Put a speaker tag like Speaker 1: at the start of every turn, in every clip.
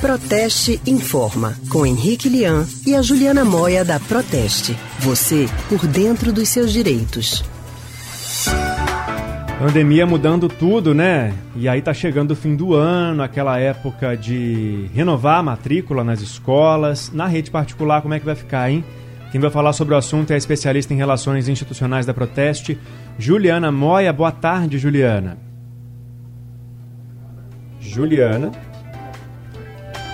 Speaker 1: Proteste Informa, com Henrique Lian e a Juliana Moia da Proteste. Você por dentro dos seus direitos.
Speaker 2: Pandemia mudando tudo, né? E aí tá chegando o fim do ano, aquela época de renovar a matrícula nas escolas. Na rede particular, como é que vai ficar, hein? Quem vai falar sobre o assunto é a especialista em relações institucionais da Proteste, Juliana Moia. Boa tarde, Juliana. Juliana.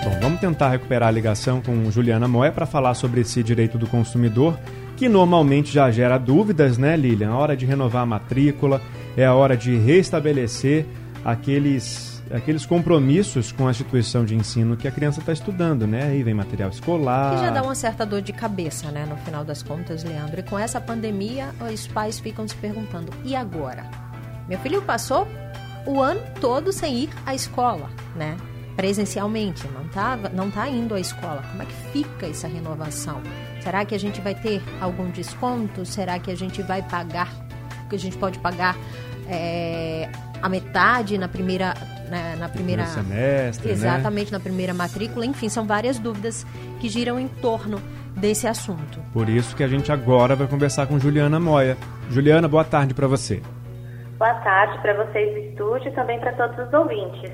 Speaker 2: Bom, vamos tentar recuperar a ligação com Juliana Moia para falar sobre esse direito do consumidor, que normalmente já gera dúvidas, né, Lilian? A hora de renovar a matrícula, é a hora de restabelecer aqueles, aqueles compromissos com a instituição de ensino que a criança está estudando, né? Aí vem material escolar.
Speaker 3: Que já dá uma certa dor de cabeça, né, no final das contas, Leandro. E com essa pandemia, os pais ficam se perguntando: e agora? Meu filho passou o ano todo sem ir à escola, né? presencialmente, não está não tá indo à escola. Como é que fica essa renovação? Será que a gente vai ter algum desconto? Será que a gente vai pagar, que a gente pode pagar é, a metade na primeira né, na primeira
Speaker 2: semestre,
Speaker 3: né? exatamente né? na primeira matrícula, enfim, são várias dúvidas que giram em torno desse assunto.
Speaker 2: Por isso que a gente agora vai conversar com Juliana Moia. Juliana, boa tarde para você.
Speaker 4: Boa tarde para vocês do estúdio e também para todos os ouvintes.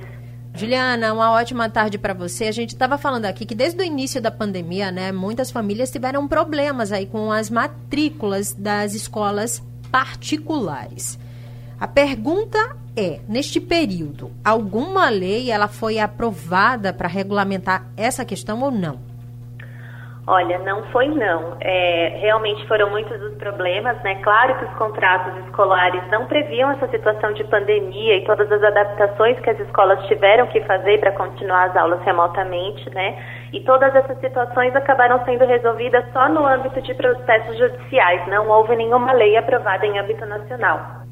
Speaker 3: Juliana, uma ótima tarde para você. A gente estava falando aqui que desde o início da pandemia, né, muitas famílias tiveram problemas aí com as matrículas das escolas particulares. A pergunta é, neste período, alguma lei ela foi aprovada para regulamentar essa questão ou não?
Speaker 4: Olha, não foi não. É, realmente foram muitos os problemas, né? Claro que os contratos escolares não previam essa situação de pandemia e todas as adaptações que as escolas tiveram que fazer para continuar as aulas remotamente, né? E todas essas situações acabaram sendo resolvidas só no âmbito de processos judiciais. Não houve nenhuma lei aprovada em âmbito nacional.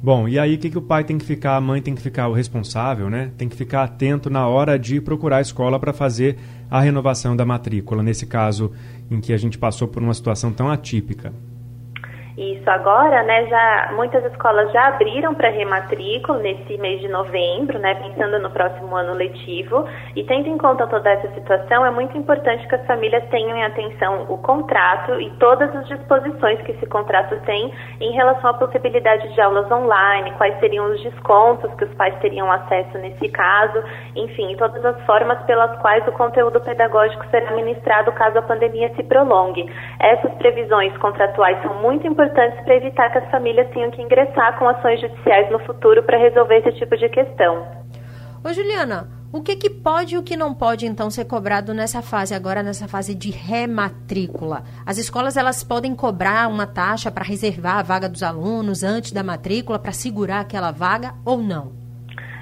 Speaker 2: Bom, e aí o que, que o pai tem que ficar, a mãe tem que ficar o responsável, né? Tem que ficar atento na hora de procurar a escola para fazer a renovação da matrícula, nesse caso em que a gente passou por uma situação tão atípica.
Speaker 4: Isso agora, né, já muitas escolas já abriram para rematrícula nesse mês de novembro, né, pensando no próximo ano letivo. E tendo em conta toda essa situação, é muito importante que as famílias tenham em atenção o contrato e todas as disposições que esse contrato tem em relação à possibilidade de aulas online, quais seriam os descontos que os pais teriam acesso nesse caso, enfim, todas as formas pelas quais o conteúdo pedagógico será ministrado caso a pandemia se prolongue. Essas previsões contratuais são muito importantes importantes para evitar que as famílias tenham que ingressar com ações judiciais no futuro para resolver esse tipo de questão.
Speaker 3: Ô Juliana, o que, que pode e o que não pode então ser cobrado nessa fase agora nessa fase de rematrícula? As escolas elas podem cobrar uma taxa para reservar a vaga dos alunos antes da matrícula para segurar aquela vaga ou não?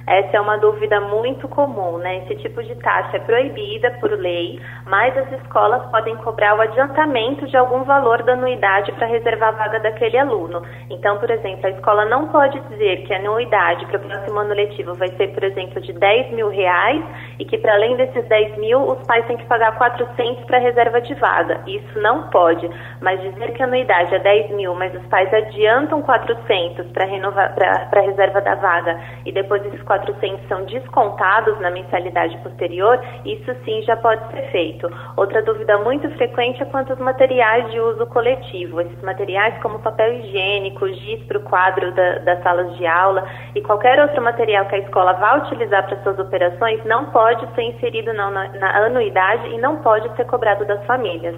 Speaker 4: Essa é uma dúvida muito comum, né? Esse tipo de taxa é proibida por lei, mas as escolas podem cobrar o adiantamento de algum valor da anuidade para reservar a vaga daquele aluno. Então, por exemplo, a escola não pode dizer que a anuidade para o próximo ano letivo vai ser, por exemplo, de 10 mil reais e que para além desses 10 mil, os pais têm que pagar 400 para reserva de vaga. Isso não pode, mas dizer que a anuidade é 10 mil, mas os pais adiantam 400 para a reserva da vaga e depois esses 400 são descontados na mensalidade posterior, isso sim já pode ser feito. Outra dúvida muito frequente é quanto aos materiais de uso coletivo. Esses materiais, como papel higiênico, giz para o quadro da, das salas de aula e qualquer outro material que a escola vá utilizar para suas operações, não pode ser inserido na, na anuidade e não pode ser cobrado das famílias.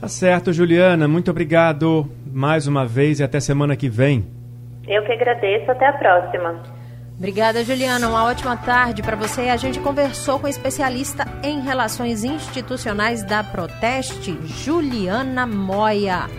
Speaker 2: Tá certo, Juliana. Muito obrigado mais uma vez e até semana que vem.
Speaker 4: Eu que agradeço. Até a próxima.
Speaker 3: Obrigada, Juliana. Uma ótima tarde para você. A gente conversou com a especialista em relações institucionais da Proteste, Juliana Moia.